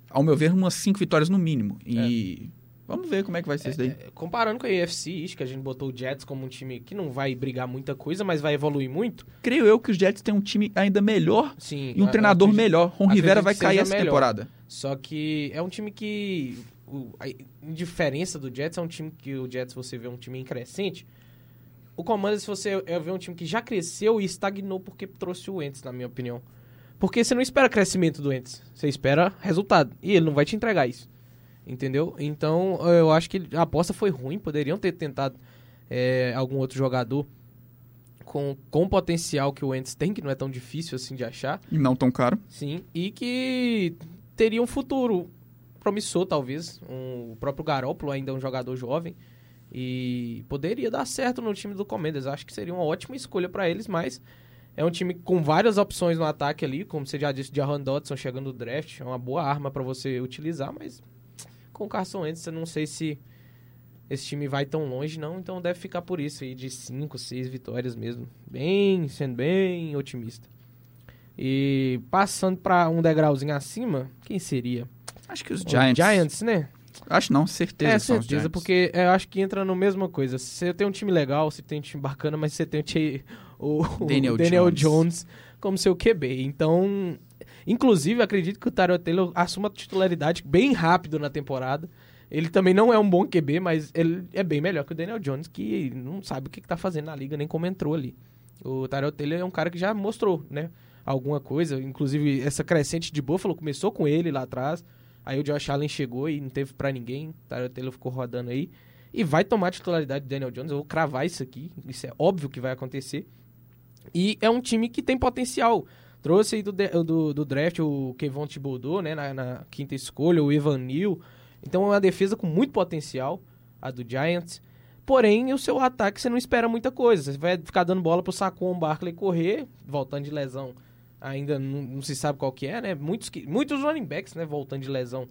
ao meu ver, umas 5 vitórias no mínimo. E. É. Vamos ver como é que vai ser é, isso daí. É, comparando com a AFC que a gente botou o Jets como um time que não vai brigar muita coisa, mas vai evoluir muito. Creio eu que os Jets têm um time ainda melhor Sim, e um treinador acredito, melhor. Ron Rivera vai cair essa melhor. temporada. Só que é um time que o, a diferença do Jets é um time que o Jets você vê um time em crescente. O Commanders você é ver um time que já cresceu e estagnou porque trouxe o Wentz, na minha opinião. Porque você não espera crescimento do Wentz, você espera resultado. E ele não vai te entregar isso. Entendeu? Então eu acho que a aposta foi ruim. Poderiam ter tentado é, algum outro jogador com, com potencial que o Wentz tem, que não é tão difícil assim de achar. E não tão caro. Sim, e que teria um futuro promissor, talvez. Um, o próprio Garópolo ainda é um jogador jovem. E poderia dar certo no time do Commanders. Acho que seria uma ótima escolha para eles, mas é um time com várias opções no ataque ali. Como você já disse, Aaron Dodson chegando no draft. É uma boa arma para você utilizar, mas com o Carson Wentz eu não sei se esse time vai tão longe, não. Então deve ficar por isso aí, de 5, 6 vitórias mesmo. Bem, sendo bem otimista. E passando para um degrauzinho acima, quem seria? Acho que os Giants. Giants, né? Acho não, certeza. É, certeza, porque eu acho que entra na mesma coisa. Você tem um time legal, você tem um time bacana, mas você tem o, o Daniel, Daniel Jones. Jones. como seu QB. Então, inclusive, acredito que o Tyrell Taylor assuma a titularidade bem rápido na temporada. Ele também não é um bom QB, mas ele é bem melhor que o Daniel Jones, que não sabe o que está fazendo na liga, nem como entrou ali. O Tyrell Taylor é um cara que já mostrou, né? Alguma coisa. Inclusive, essa crescente de Buffalo começou com ele lá atrás Aí o Josh Allen chegou e não teve para ninguém. Tyler Taylor ficou rodando aí. E vai tomar a titularidade de Daniel Jones. Eu vou cravar isso aqui. Isso é óbvio que vai acontecer. E é um time que tem potencial. Trouxe aí do, do, do draft o Kevon Thibodeau, né? Na, na, quinta escolha, o Evan Neal. Então é uma defesa com muito potencial, a do Giants. Porém, o seu ataque você não espera muita coisa. Você vai ficar dando bola pro Saquon Barkley correr, voltando de lesão ainda não, não, se sabe qual que é, né? Muitos, muitos running backs, né, voltando de lesão.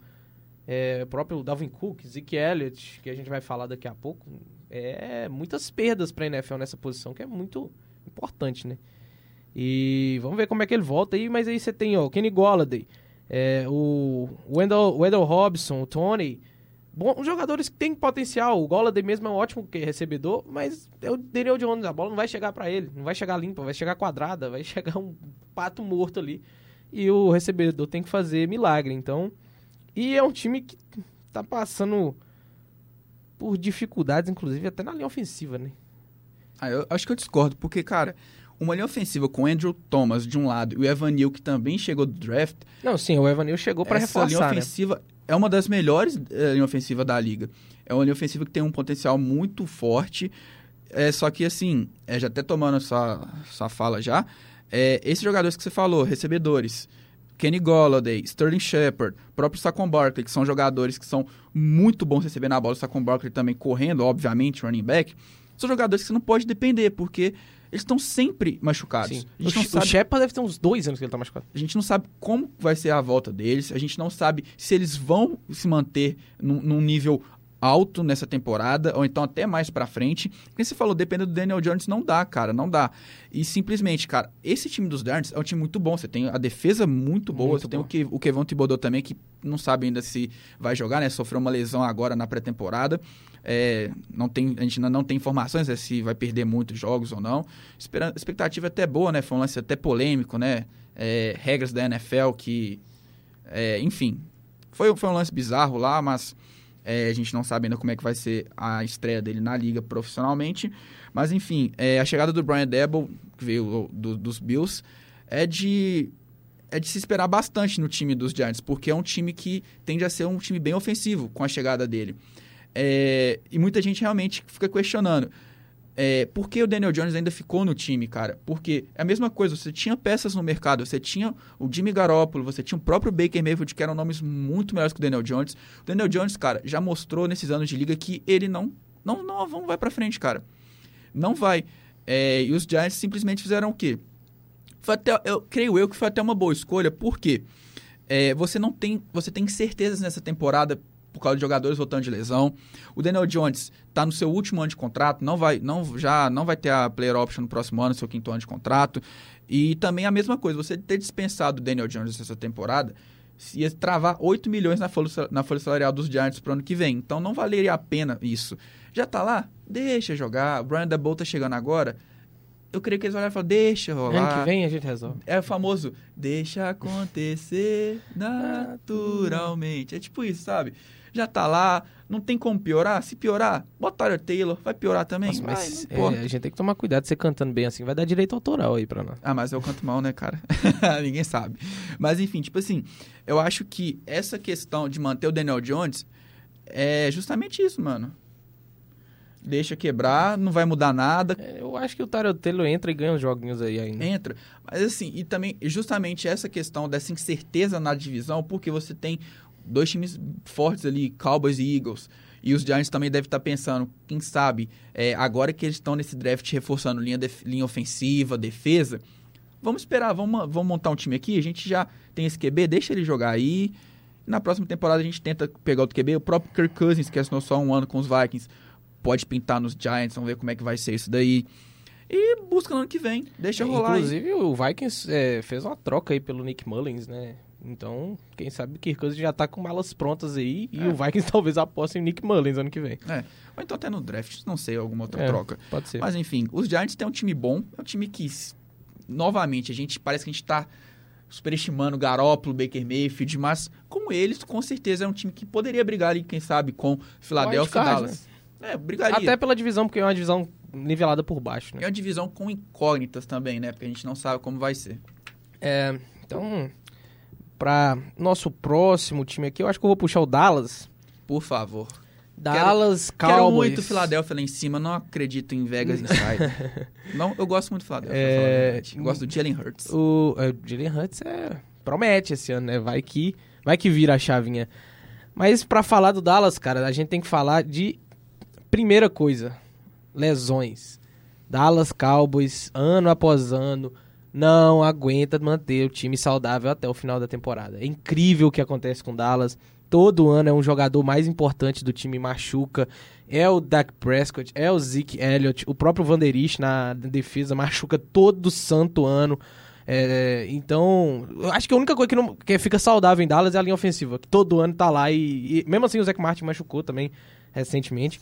É, o próprio Dalvin Cook, Zeke Elliott, que a gente vai falar daqui a pouco. É muitas perdas para a NFL nessa posição, que é muito importante, né? E vamos ver como é que ele volta aí, mas aí você tem, ó, o Kenny Golladay, é, o Wendell, Wendell Robson, o Tony, bons jogadores que têm potencial. O Golladay mesmo é um ótimo recebedor, mas é o Daniel Jones. A bola não vai chegar para ele, não vai chegar limpa, vai chegar quadrada, vai chegar um pato morto ali. E o recebedor tem que fazer milagre. Então, e é um time que tá passando por dificuldades, inclusive até na linha ofensiva, né? Ah, eu acho que eu discordo, porque, cara, uma linha ofensiva com Andrew Thomas de um lado e o Evan Neal, que também chegou do draft. Não, sim, o Evan Neal chegou para reforçar. Essa linha né? ofensiva né? É uma das melhores é, linha ofensiva da liga. É uma linha ofensiva que tem um potencial muito forte. É, só que, assim, é, já até tomando essa, essa fala já, é, esses jogadores que você falou, recebedores, Kenny Golladay, Sterling Shepard, próprio Saquon Barkley, que são jogadores que são muito bons recebendo a bola, Saquon Barkley também correndo, obviamente, running back, são jogadores que você não pode depender, porque eles estão sempre machucados. A gente o, não sabe... o Shepard deve ter uns dois anos que ele está machucado. A gente não sabe como vai ser a volta deles, a gente não sabe se eles vão se manter num, num nível alto nessa temporada, ou então até mais pra frente. Porque você falou, dependendo do Daniel Jones, não dá, cara, não dá. E simplesmente, cara, esse time dos Giants é um time muito bom. Você tem a defesa muito boa, muito você tem o, o Kevon Thibodeau também, que não sabe ainda se vai jogar, né? Sofreu uma lesão agora na pré-temporada. É, não tem, a gente ainda não tem informações né, se vai perder muitos jogos ou não. Espera, expectativa é até boa, né? Foi um lance até polêmico, né? É, regras da NFL que. É, enfim, foi, foi um lance bizarro lá, mas é, a gente não sabe ainda como é que vai ser a estreia dele na liga profissionalmente. Mas enfim, é, a chegada do Brian Debo, que veio do, dos Bills, é de, é de se esperar bastante no time dos Giants, porque é um time que tende a ser um time bem ofensivo com a chegada dele. É, e muita gente realmente fica questionando. É, por que o Daniel Jones ainda ficou no time, cara? Porque é a mesma coisa, você tinha peças no mercado, você tinha o Jimmy Garoppolo, você tinha o próprio Baker Mayfield, que eram nomes muito melhores que o Daniel Jones. O Daniel Jones, cara, já mostrou nesses anos de liga que ele não não, não, não vai pra frente, cara. Não vai. É, e os Giants simplesmente fizeram o quê? Foi até, eu creio eu que foi até uma boa escolha, porque é, você não tem, você tem certezas nessa temporada por causa de jogadores voltando de lesão. O Daniel Jones está no seu último ano de contrato, não vai, não, já não vai ter a player option no próximo ano, seu quinto ano de contrato. E também a mesma coisa, você ter dispensado o Daniel Jones essa temporada ia travar 8 milhões na folha, na folha salarial dos Giants para o ano que vem. Então não valeria a pena isso. Já tá lá? Deixa jogar. O Brian DeBolt tá chegando agora eu creio que eles olharam e falaram, deixa rolar. Ano que vem a gente resolve. É o famoso, deixa acontecer naturalmente. É tipo isso, sabe? Já tá lá, não tem como piorar. Se piorar, bota o Taylor, vai piorar também. Nossa, mas vai, é, a gente tem que tomar cuidado você cantando bem assim, vai dar direito autoral aí pra nós. Ah, mas eu canto mal, né, cara? Ninguém sabe. Mas enfim, tipo assim, eu acho que essa questão de manter o Daniel Jones é justamente isso, mano deixa quebrar, não vai mudar nada. É, eu acho que o Tarotelo entra e ganha os joguinhos aí ainda. Entra. Mas assim, e também justamente essa questão dessa incerteza na divisão, porque você tem dois times fortes ali, Cowboys e Eagles. E os Giants também devem estar pensando, quem sabe, é, agora que eles estão nesse draft reforçando linha, de, linha ofensiva, defesa, vamos esperar, vamos, vamos montar um time aqui, a gente já tem esse QB, deixa ele jogar aí. Na próxima temporada a gente tenta pegar outro QB. O próprio Kirk Cousins, que assinou só um ano com os Vikings, pode pintar nos Giants, vamos ver como é que vai ser isso daí. E busca no ano que vem, deixa rolar Inclusive, aí. o Vikings é, fez uma troca aí pelo Nick Mullins, né? Então, quem sabe o Kirk Cousins já tá com malas prontas aí é. e o Vikings talvez aposte em Nick Mullins ano que vem. É. Ou então até no draft, não sei, alguma outra é, troca. Pode ser. Mas enfim, os Giants têm um time bom, é um time que, novamente, a gente parece que a gente tá superestimando Garoppolo, Baker Mayfield, mas como eles, com certeza é um time que poderia brigar ali, quem sabe, com Philadelphia e Dallas. Né? É, brigaria. Até pela divisão, porque é uma divisão nivelada por baixo, né? É uma divisão com incógnitas também, né? Porque a gente não sabe como vai ser. É, então, para nosso próximo time aqui, eu acho que eu vou puxar o Dallas. Por favor. Dallas, quero, Cowboys. Quero muito Filadélfia lá em cima, não acredito em Vegas Inside. não, eu gosto muito do Filadélfia, é, eu gosto do Jalen Hurts. O, é, o Jalen Hurts é, promete esse ano, né? Vai que, vai que vira a chavinha. Mas para falar do Dallas, cara, a gente tem que falar de Primeira coisa, lesões. Dallas Cowboys, ano após ano, não aguenta manter o time saudável até o final da temporada. É incrível o que acontece com Dallas. Todo ano é um jogador mais importante do time machuca. É o Dak Prescott, é o Zeke Elliott, o próprio Vanderich na defesa machuca todo santo ano. É, então, acho que a única coisa que, não, que fica saudável em Dallas é a linha ofensiva, que todo ano tá lá e, e mesmo assim o Zach Martin machucou também recentemente.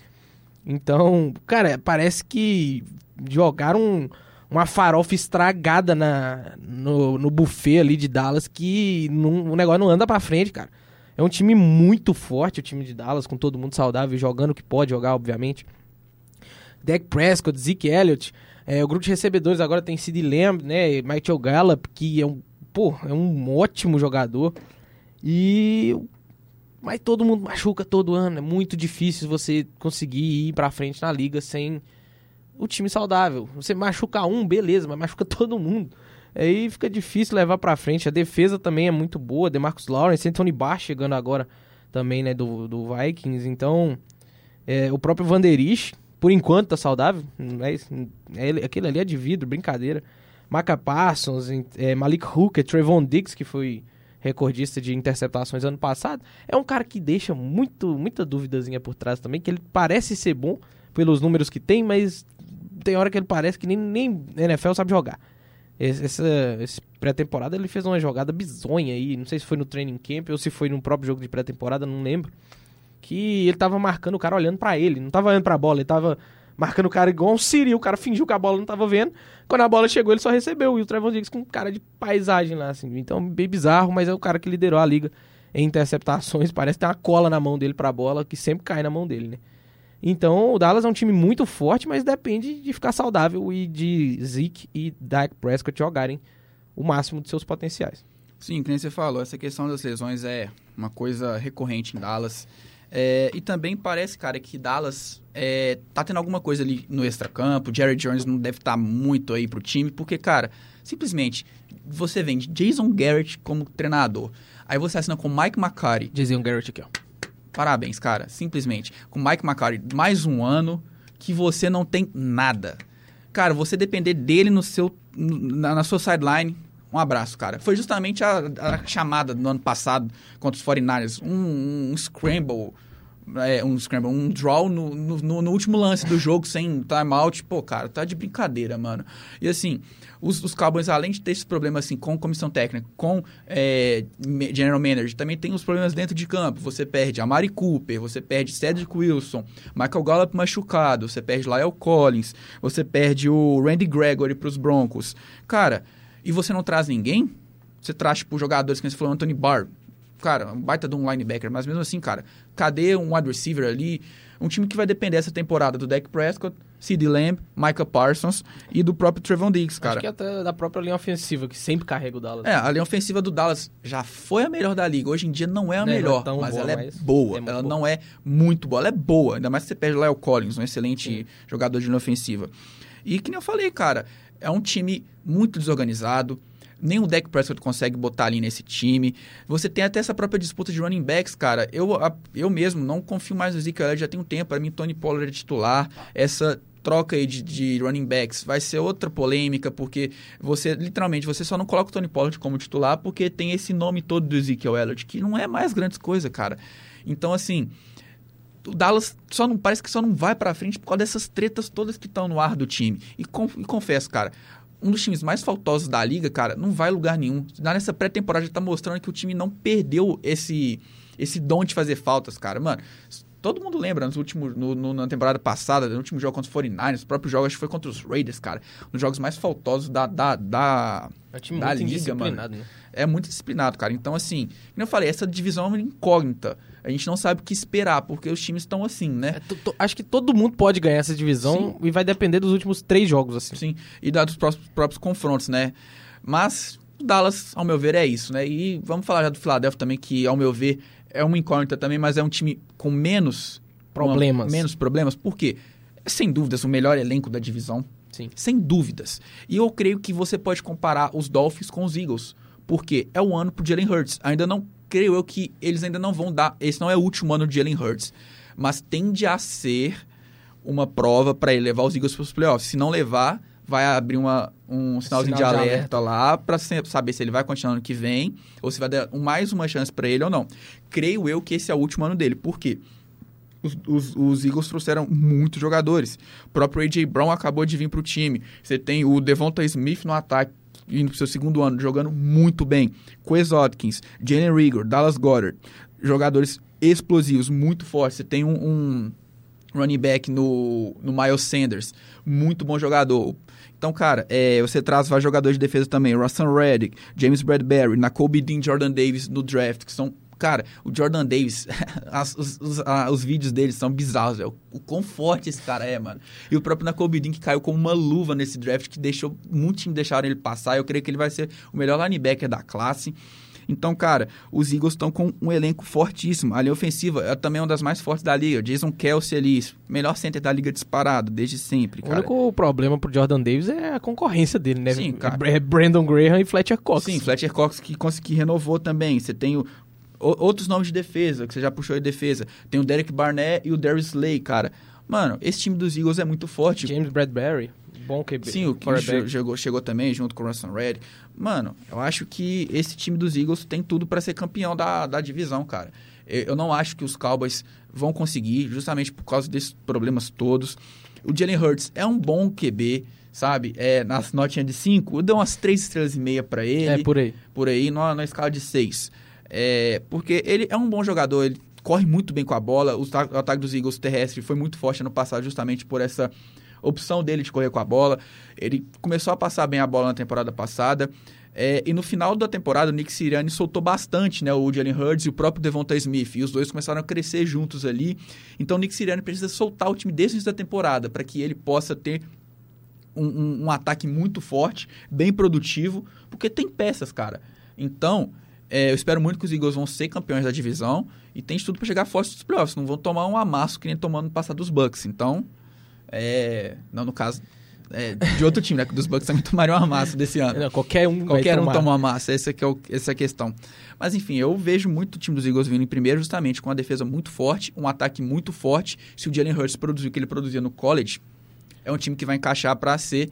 Então, cara, parece que jogaram uma farofa estragada na, no, no buffet ali de Dallas que não, o negócio não anda pra frente, cara. É um time muito forte, o time de Dallas, com todo mundo saudável, jogando o que pode jogar, obviamente. Dak Prescott, Zeke Elliott, é, o grupo de recebedores agora tem Sid Lamb, né, Michael Gallup, que é um, pô, é um ótimo jogador. E mas todo mundo machuca todo ano. É muito difícil você conseguir ir pra frente na liga sem o time saudável. Você machuca um, beleza, mas machuca todo mundo. Aí fica difícil levar pra frente. A defesa também é muito boa. Demarcus Lawrence, Anthony Barr chegando agora também, né, do, do Vikings. Então, é, o próprio Vanderich, por enquanto, tá saudável. É, é, aquele ali é de vidro, brincadeira. Maca Parsons, é, Malik Hooker, Trevon Diggs, que foi recordista de interceptações ano passado, é um cara que deixa muito, muita duvidazinha por trás também, que ele parece ser bom pelos números que tem, mas tem hora que ele parece que nem, nem NFL sabe jogar. Essa, essa pré-temporada ele fez uma jogada bizonha aí, não sei se foi no training camp ou se foi no próprio jogo de pré-temporada, não lembro. Que ele tava marcando o cara olhando para ele, não tava olhando pra bola, ele tava marcando o cara igual um Siri, o cara fingiu que a bola não tava vendo. Quando a bola chegou, ele só recebeu. E o Trevor Diggs com cara de paisagem lá, assim. Então, bem bizarro, mas é o cara que liderou a liga em interceptações. Parece ter uma cola na mão dele pra bola, que sempre cai na mão dele, né? Então, o Dallas é um time muito forte, mas depende de ficar saudável e de Zeke e Dak Prescott jogarem o máximo de seus potenciais. Sim, como você falou, essa questão das lesões é uma coisa recorrente em Dallas. É, e também parece, cara, que Dallas é, tá tendo alguma coisa ali no extracampo. Jerry Jones não deve estar tá muito aí pro time, porque, cara, simplesmente você vende Jason Garrett como treinador. Aí você assina com Mike McCarthy. Jason Garrett aqui, ó. Parabéns, cara. Simplesmente. Com Mike McCarthy, mais um ano que você não tem nada. Cara, você depender dele no seu, na, na sua sideline, um abraço, cara. Foi justamente a, a chamada do ano passado contra os 49ers. Um, um scramble. É, um scramble, um draw no, no, no, último lance do jogo sem timeout. Pô, cara, tá de brincadeira, mano. E assim, os, os Cowboys, além de ter esse problema assim, com comissão técnica, com é, general manager, também tem os problemas dentro de campo. Você perde a Mari Cooper, você perde Cedric Wilson, Michael Gallup machucado, você perde Lyle Collins, você perde o Randy Gregory pros Broncos. Cara, e você não traz ninguém, você traz, tipo, jogadores que você falou, Anthony Barr, cara, um baita de um linebacker, mas mesmo assim, cara, cadê um wide receiver ali? Um time que vai depender essa temporada do Dak Prescott, Sid Lamb, Micah Parsons e do próprio Trevon Diggs, cara. Acho que até da própria linha ofensiva, que sempre carrega o Dallas. É, a linha ofensiva do Dallas já foi a melhor da liga. Hoje em dia não é a não melhor, é mas boa, ela é mas boa. É ela boa. não é muito boa, ela é boa. Ainda mais se você perde o Lyle Collins, um excelente Sim. jogador de linha ofensiva. E que nem eu falei, cara, é um time muito desorganizado. Nem o Dak Prescott consegue botar ali nesse time. Você tem até essa própria disputa de running backs, cara. Eu, eu mesmo não confio mais no Zeke já tem um tempo. Para mim, Tony Pollard é titular. Essa troca aí de, de, running backs vai ser outra polêmica, porque você, literalmente, você só não coloca o Tony Pollard como titular porque tem esse nome todo do Ezekiel Elliott, que não é mais grandes coisa, cara. Então, assim, o Dallas só não parece que só não vai para frente por causa dessas tretas todas que estão no ar do time. E, com, e, confesso, cara, um dos times mais faltosos da liga, cara, não vai lugar nenhum. Nessa pré-temporada já tá mostrando que o time não perdeu esse esse dom de fazer faltas, cara. Mano, todo mundo lembra nos últimos, no, no, na temporada passada, no último jogo contra os 49ers, o próprio jogo acho que foi contra os Raiders, cara. Um dos jogos mais faltosos da, da, da, é um time da muito liga, mano. Né? É muito disciplinado, cara. Então, assim, como eu falei, essa divisão é uma incógnita. A gente não sabe o que esperar, porque os times estão assim, né? É, acho que todo mundo pode ganhar essa divisão Sim. e vai depender dos últimos três jogos, assim. Sim, e dos próprios, próprios confrontos, né? Mas o Dallas, ao meu ver, é isso, né? E vamos falar já do Philadelphia também, que, ao meu ver, é uma incógnita também, mas é um time com menos problemas. Uma, menos problemas. Por quê? É, sem dúvidas, o melhor elenco da divisão. Sim. Sem dúvidas. E eu creio que você pode comparar os Dolphins com os Eagles. Porque é o ano pro Jalen Hurts. Ainda não creio eu que eles ainda não vão dar. Esse não é o último ano de Jalen Hurts. Mas tende a ser uma prova para ele levar os Eagles para os playoffs. Se não levar, vai abrir uma, um sinalzinho Sinal de, alerta de, alerta lá para saber se ele vai continuar ano que vem ou se vai dar mais uma chance para ele ou não. Creio eu que esse é o último ano dele. Por quê? Os, os, os, Eagles trouxeram muitos jogadores. O próprio A.J. Brown acabou de vir para o time. Você tem o Devonta Smith no ataque, indo para seu segundo ano, jogando muito bem. Quez Watkins, Jalen Rigor, Dallas Goddard, jogadores explosivos, muito fortes. Você tem um, um running back no, no Miles Sanders, muito bom jogador. Então, cara, é, você traz vários jogadores de defesa também. Russell Reddick, James Bradbury, Nakobe Dean, Jordan Davis no draft, que são Cara, o Jordan Davis, as, os, os, a, os, vídeos dele são bizarros, velho. O quão forte esse cara é, mano. E o próprio Nakobe Dean, que caiu como uma luva nesse draft, que deixou, muitos times deixaram ele passar. Eu creio que ele vai ser o melhor linebacker da classe. Então, cara, os Eagles estão com um elenco fortíssimo. A linha ofensiva é também uma das mais fortes da liga. Jason Kelsey ali, melhor center da liga disparado, desde sempre, cara. O único problema pro Jordan Davis é a concorrência dele, né? Sim, cara. É Brandon Graham e Fletcher Cox. Sim, Fletcher Cox que, que renovou também. Você tem o, outros nomes de defesa, que você já puxou de defesa. Tem o Derek Barnett e o Darius Slay, cara. Mano, esse time dos Eagles é muito forte. James Bradbury. Bom QB. Sim, o que chegou, chegou também junto com o Russell Red. Mano, eu acho que esse time dos Eagles tem tudo para ser campeão da, da divisão, cara. Eu não acho que os Cowboys vão conseguir, justamente por causa desses problemas todos. O Jalen Hurts é um bom QB, sabe? É, na notinha de 5, eu dou umas 3 estrelas e meia para ele. É, por aí. Por aí, na, na escala de 6. É, porque ele é um bom jogador, ele corre muito bem com a bola. O, o ataque dos Eagles terrestre foi muito forte no passado, justamente por essa opção dele de correr com a bola. Ele começou a passar bem a bola na temporada passada. É, e no final da temporada, o Nick Sirianni soltou bastante né, o Jalen Hurts e o próprio Devonta Smith. E os dois começaram a crescer juntos ali. Então o Nick Sirianni precisa soltar o time desde o início da temporada para que ele possa ter um, um, um, ataque muito forte, bem produtivo, porque tem peças, cara. Então, é, eu espero muito que os Eagles vão ser campeões da divisão e tem tudo para chegar forte nos playoffs. Não vão tomar um amasso que nem tomando no passado dos Bucks. Então, é, não no caso é, de outro time, né? Que dos Bucks também tomaram uma massa desse ano. Não, qualquer um Qualquer um toma uma massa, essa, é o, essa é a questão. Mas enfim, eu vejo muito o time dos Eagles vindo em primeiro justamente com uma defesa muito forte, um ataque muito forte. Se o Jalen Hurts produzir o que ele produzia no college, é um time que vai encaixar para ser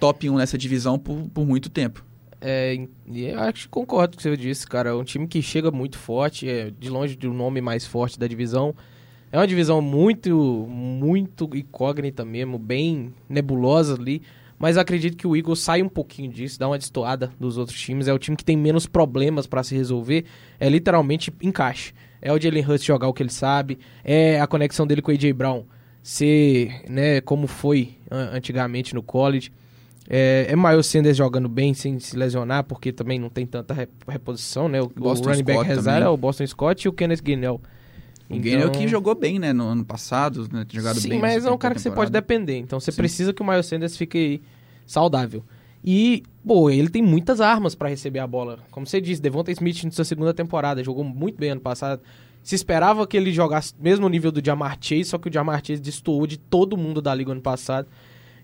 top 1 nessa divisão por, por muito tempo. É, eu acho que concordo com o que você disse, cara. É um time que chega muito forte, é de longe do nome mais forte da divisão. É uma divisão muito, muito incógnita mesmo, bem nebulosa ali. Mas acredito que o Eagles sai um pouquinho disso, dá uma destoada dos outros times. É o time que tem menos problemas para se resolver. É literalmente encaixe. É o Jalen Hurts jogar o que ele sabe. É a conexão dele com o A.J. Brown ser, né, como foi antigamente no college. É, é Miles Sanders jogando bem sem se lesionar, porque também não tem tanta reposição, né? O, o running back reserva é o Boston Scott e o Kenneth Gainwell. O então... Gainwell que jogou bem, né, no ano passado, né, jogado Sim, bem. mas é um cara que você pode depender. Então você Sim. precisa que o Miles Sanders fique saudável. E, pô, ele tem muitas armas para receber a bola. Como você disse, Devonta Smith na sua segunda temporada jogou muito bem ano passado. Se esperava que ele jogasse mesmo nível do Jamar Chase, só que o Jamar Chase destoou de todo mundo da liga ano passado.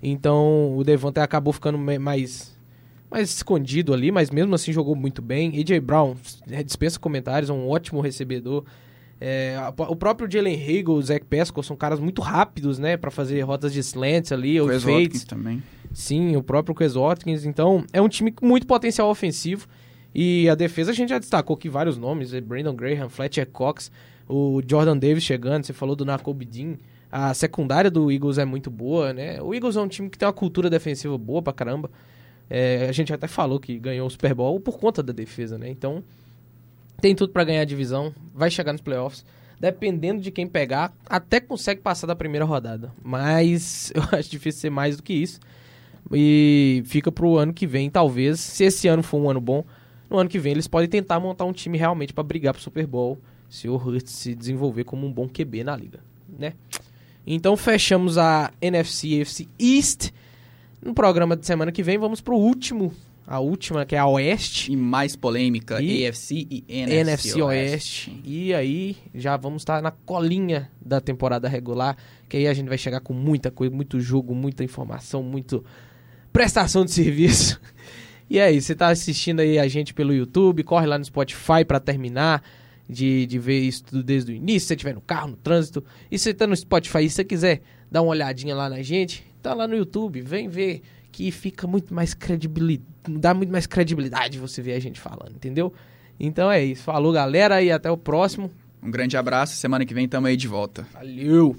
Então o Devonta acabou ficando mais mais escondido ali, mas mesmo assim jogou muito bem. AJ Brown é, dispensa comentários, é um ótimo recebedor. É, o próprio Jalen Hagel, o Zach Pesco são caras muito rápidos, né, para fazer rotas de slants ali, ou fades. também. Sim, o próprio Chris Watkins. Então, é um time com muito potencial ofensivo. E a defesa a gente já destacou aqui vários nomes, é Brandon Graham, Fletcher Cox, o Jordan Davis chegando, você falou do Nakobe Dean. A secundária do Eagles é muito boa, né? O Eagles é um time que tem uma cultura defensiva boa pra caramba. É, a gente até falou que ganhou o Super Bowl por conta da defesa, né? Então, tem tudo para ganhar a divisão, vai chegar nos playoffs. Dependendo de quem pegar, até consegue passar da primeira rodada. Mas eu acho difícil ser mais do que isso. E fica pro ano que vem, talvez. Se esse ano for um ano bom, no ano que vem eles podem tentar montar um time realmente para brigar pro Super Bowl. Se o Hurts se desenvolver como um bom QB na liga, né? Então fechamos a NFC East. No programa de semana que vem, vamos pro último a última, que é a Oeste. E mais polêmica, e AFC e NFC, NFC Oeste. Oeste. E aí já vamos estar na colinha da temporada regular, que aí a gente vai chegar com muita coisa, muito jogo, muita informação, muito prestação de serviço. E aí, você está assistindo aí a gente pelo YouTube, corre lá no Spotify para terminar de, de ver isso tudo desde o início, se você estiver no carro, no trânsito. E se você está no Spotify e você quiser dar uma olhadinha lá na gente, tá lá no YouTube, vem ver que fica muito mais credibilidade, dá muito mais credibilidade você ver a gente falando, entendeu? Então é isso. Falou, galera, e até o próximo. Um grande abraço. Semana que vem tamo aí de volta. Valeu!